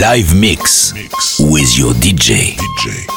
live mix, mix. with your DJ. DJ.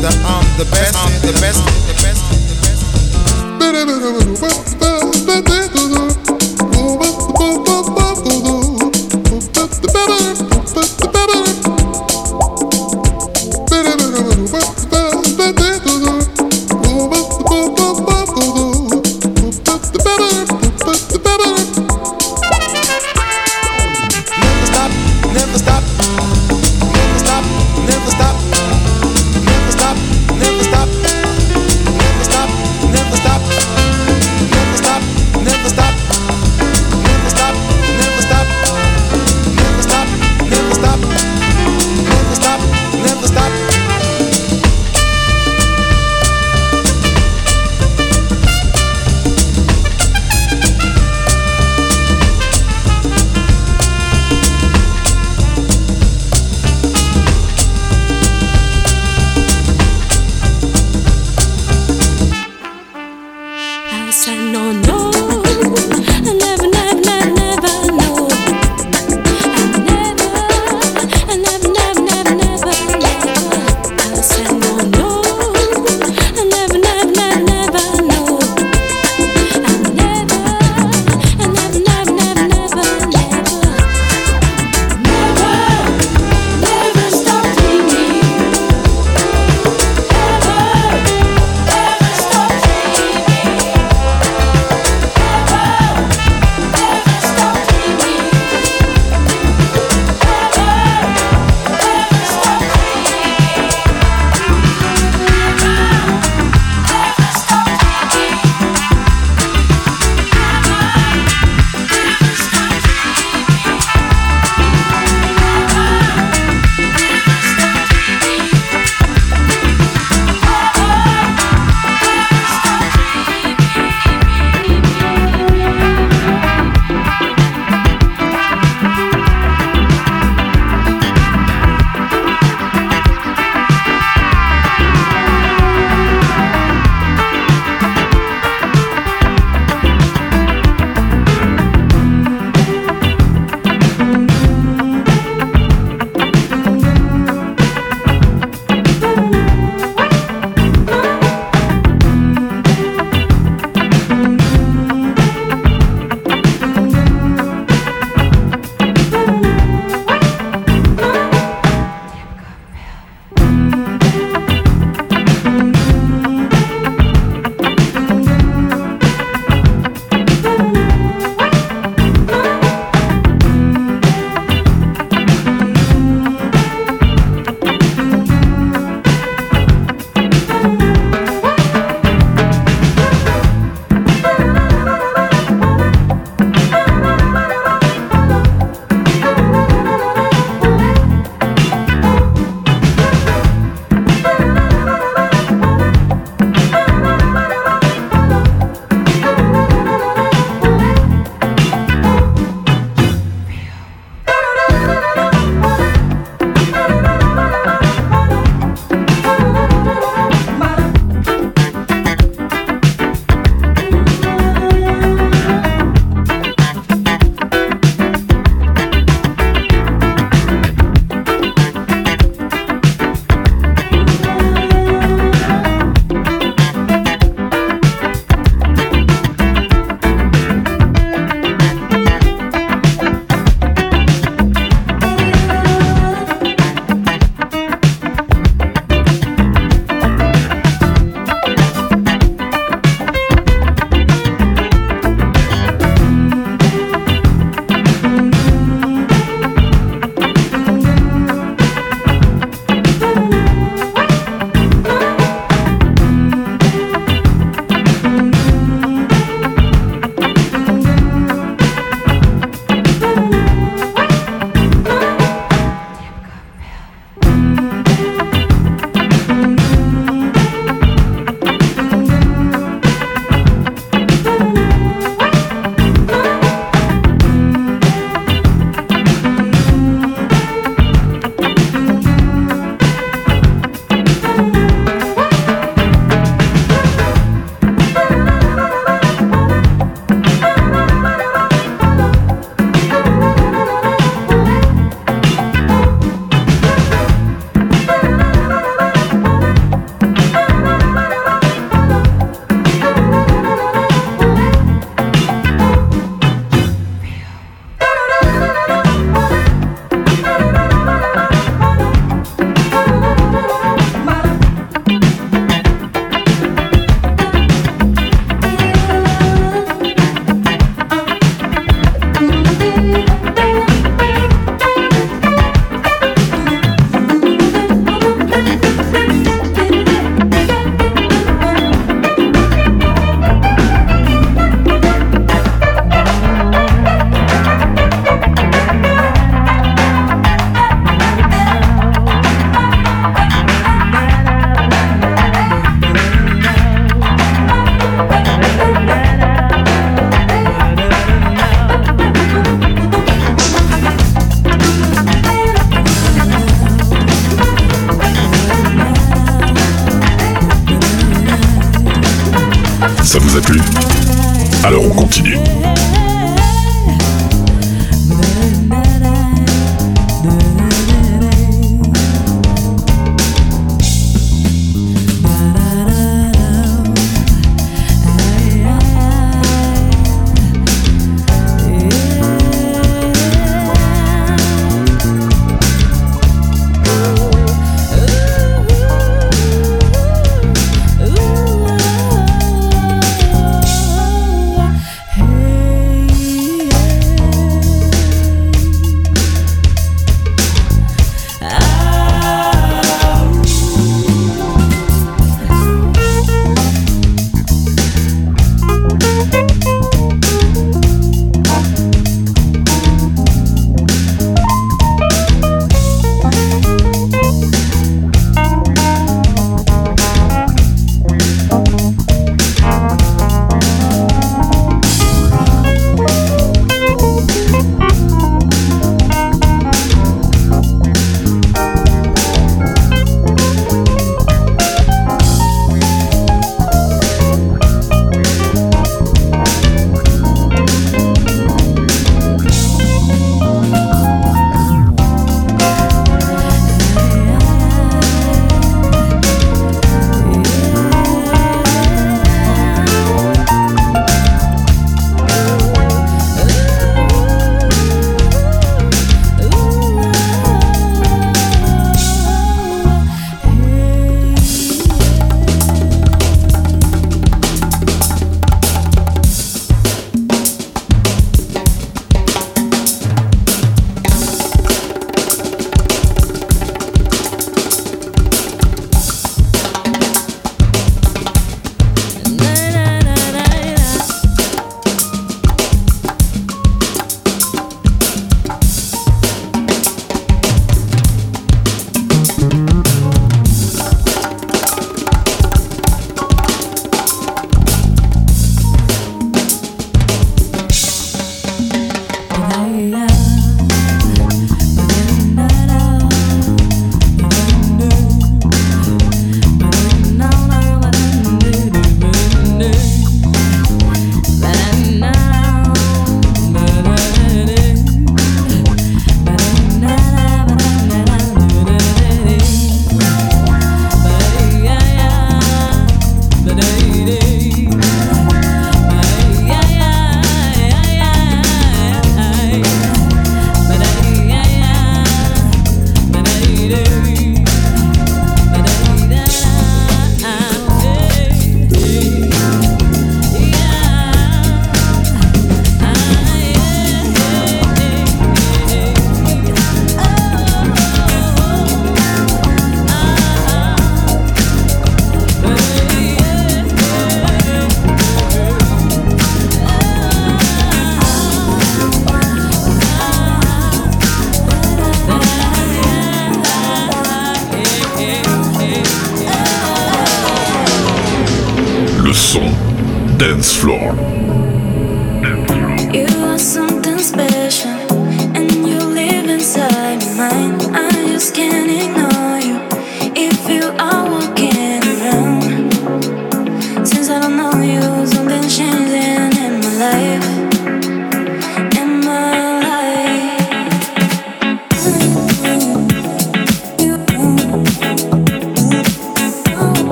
That I'm the best, I'm the best, the best, the best. The best.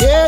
yeah.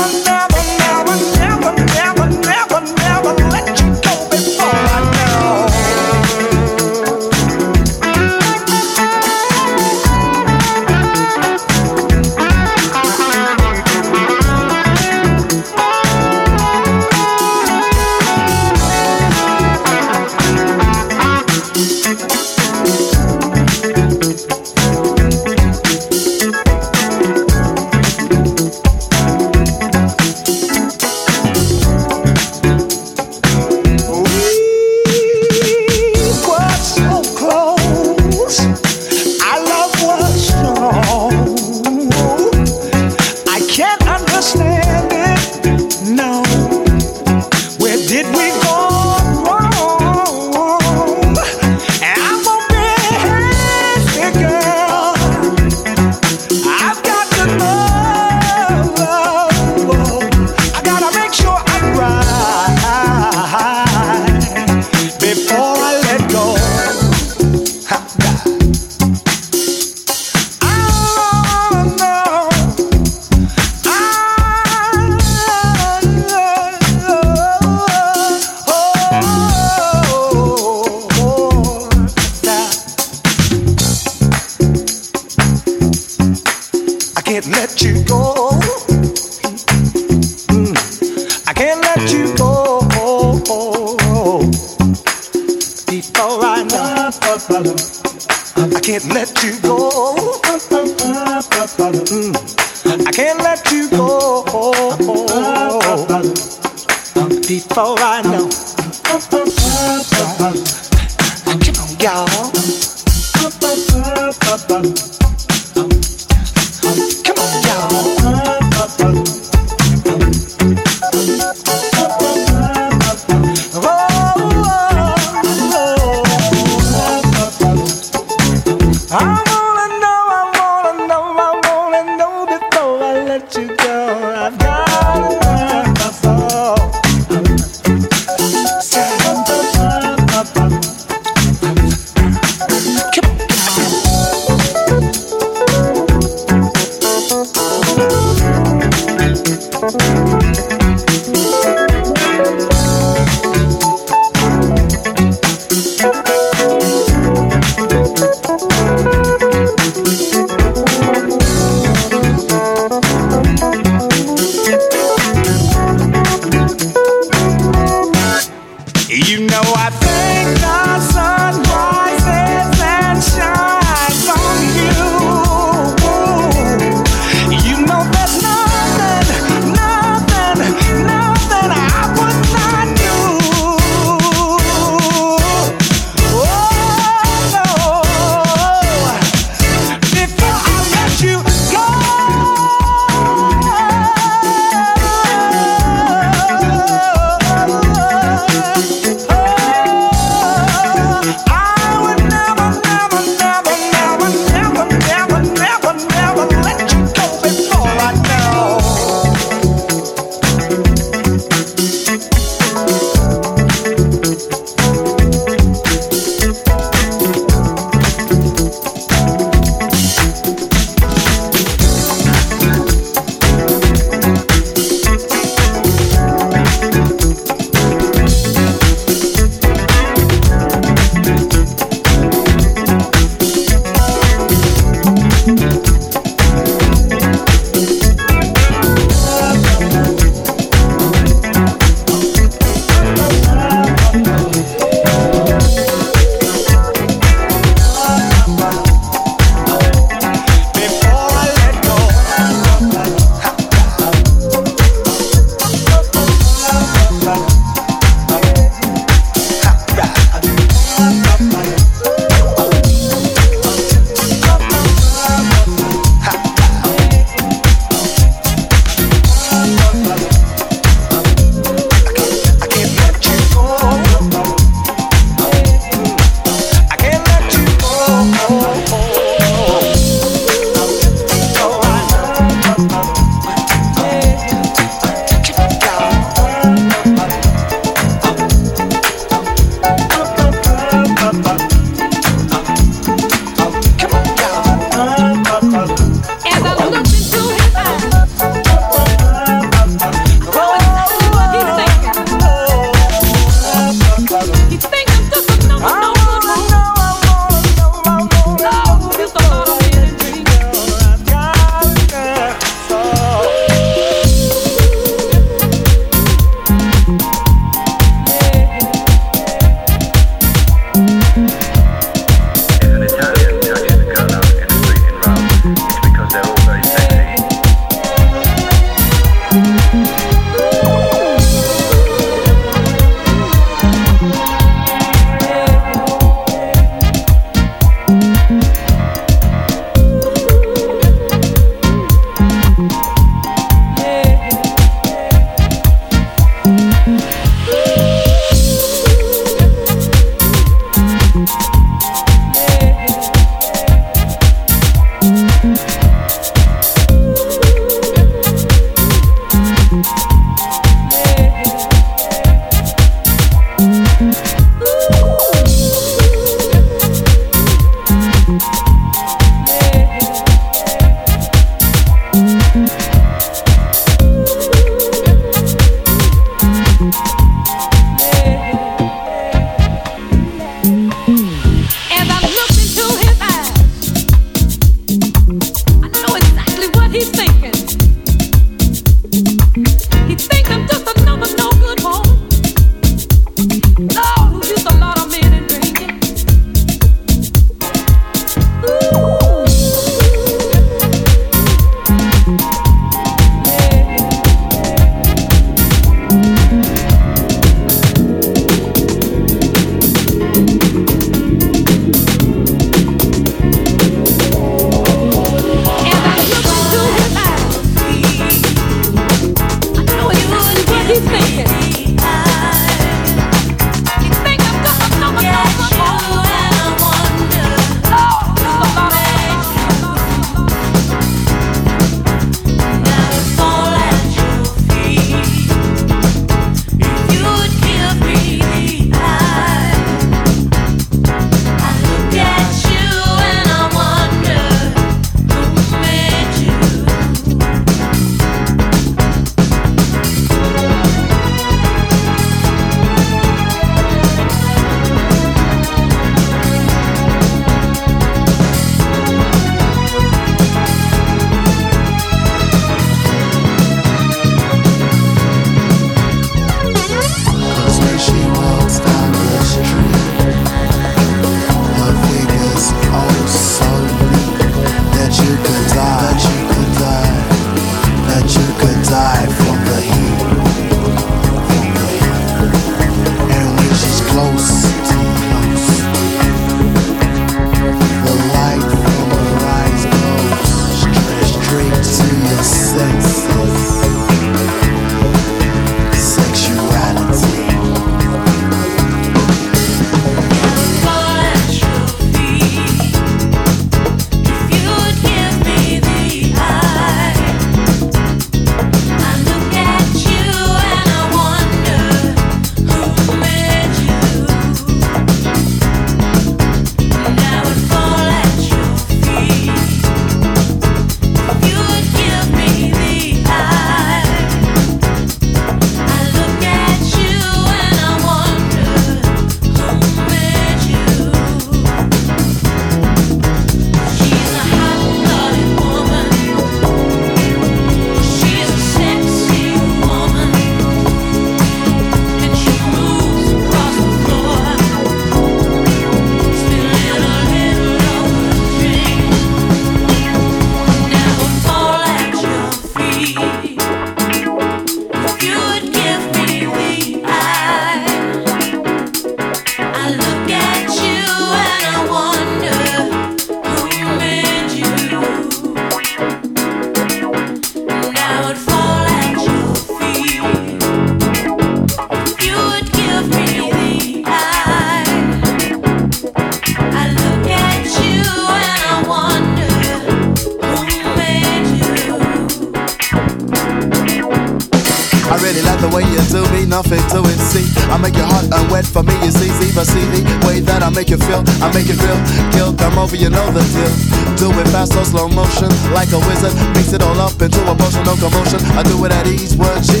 I make your heart unwet for me. See, see, but see the way that I make you feel. I make it real. guilt. I'm over, you know the deal. Do it fast or slow motion, like a wizard. Mix it all up into a potion, no commotion. I do it at ease, word G.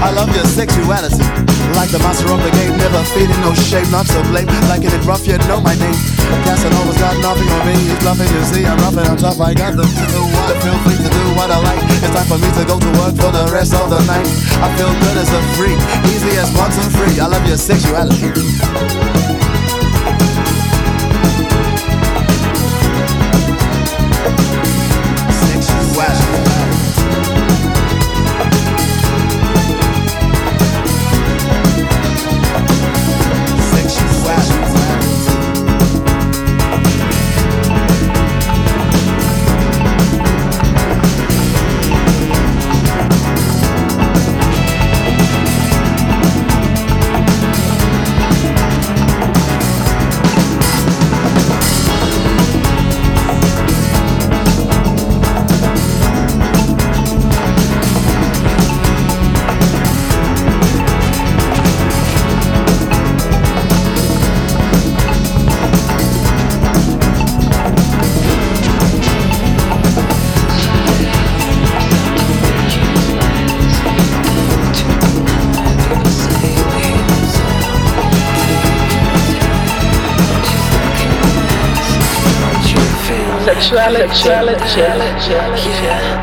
I love your sexuality, like the master of the game. Never feeling no shame, not to blame. Like it rough, you know my name. Casanova's got nothing on me. He's bluffing, you see. I'm roughing on top. I got them to do what. Free what I like. It's time for me to go to work for the rest of the night. I feel good as a freak, easy as two, three. I love your sexuality. Sexuality. Yeah.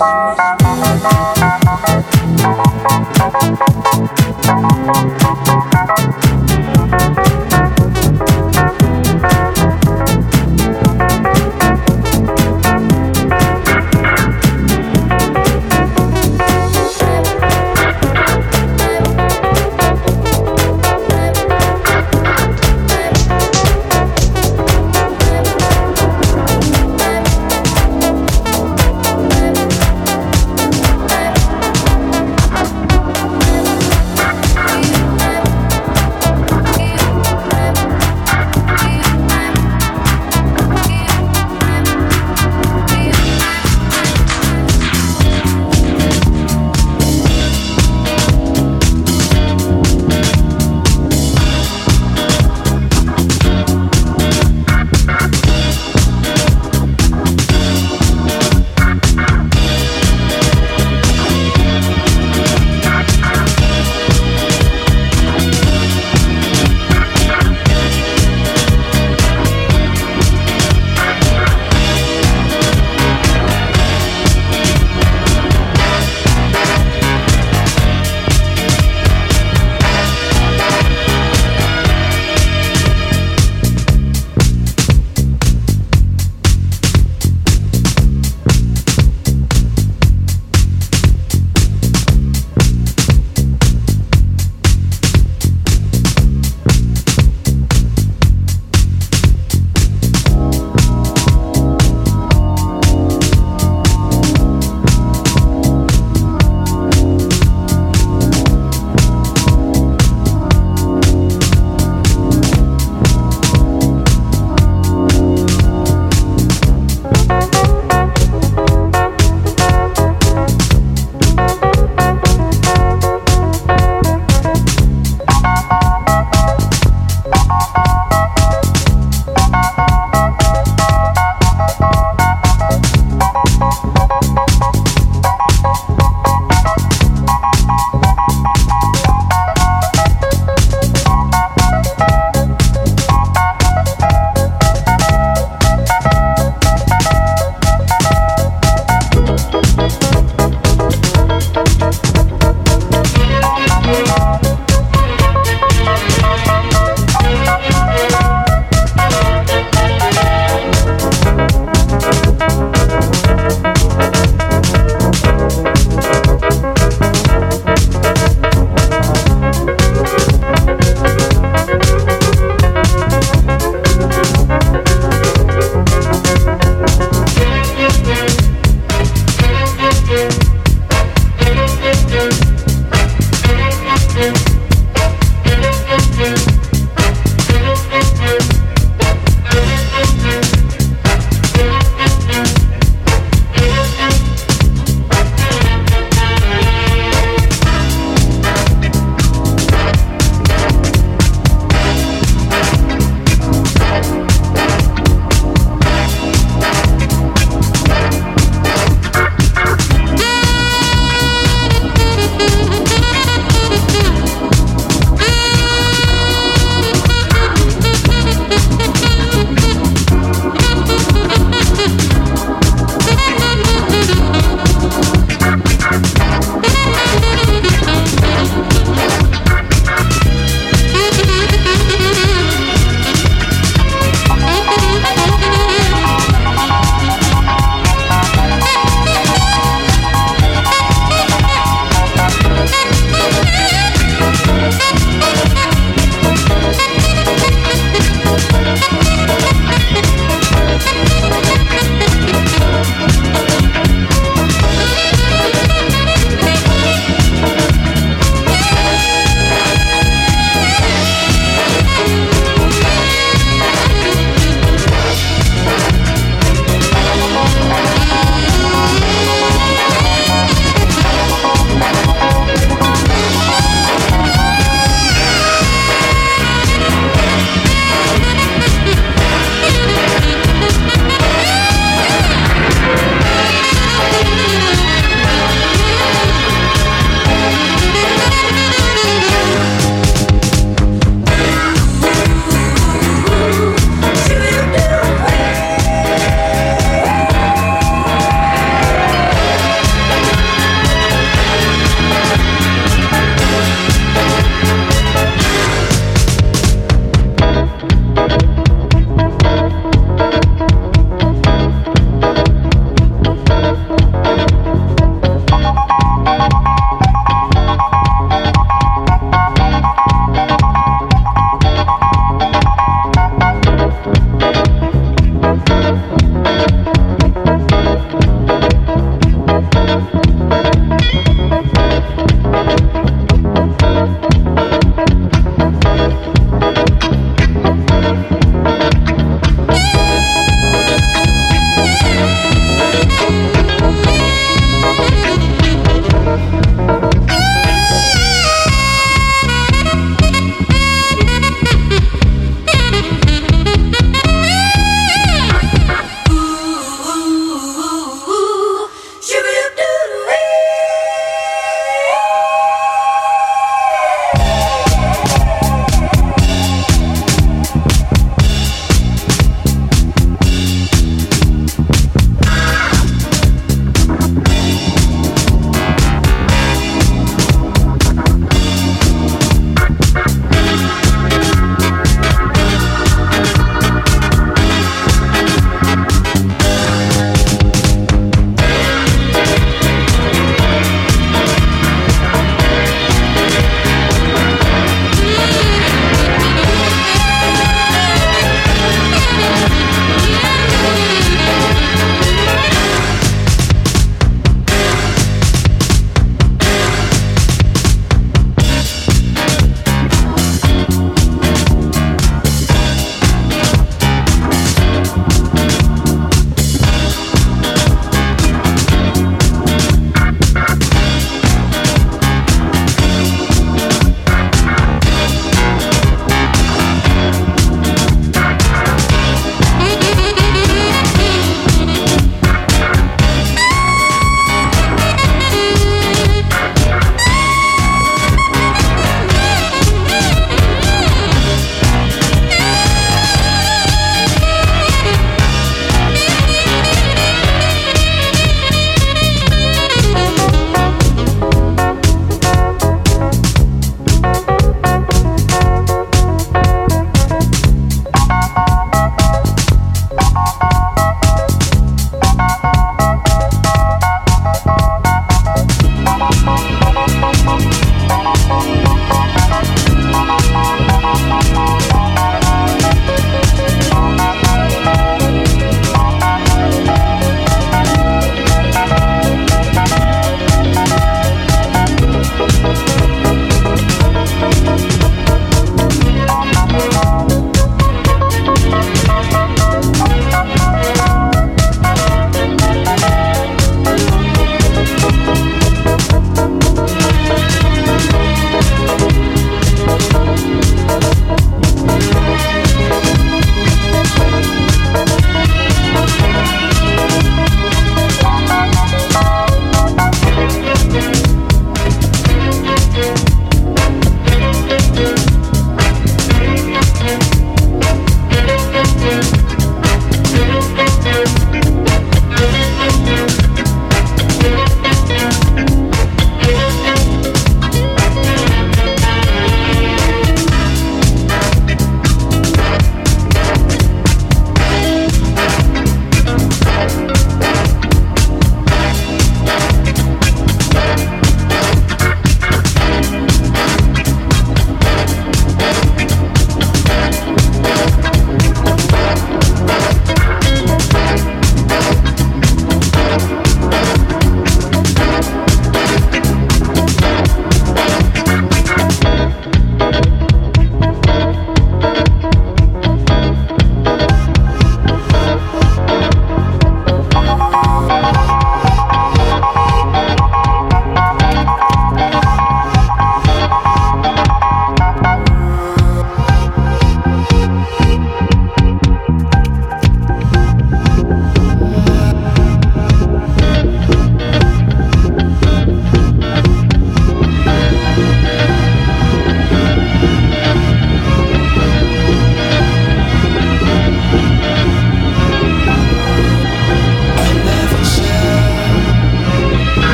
是。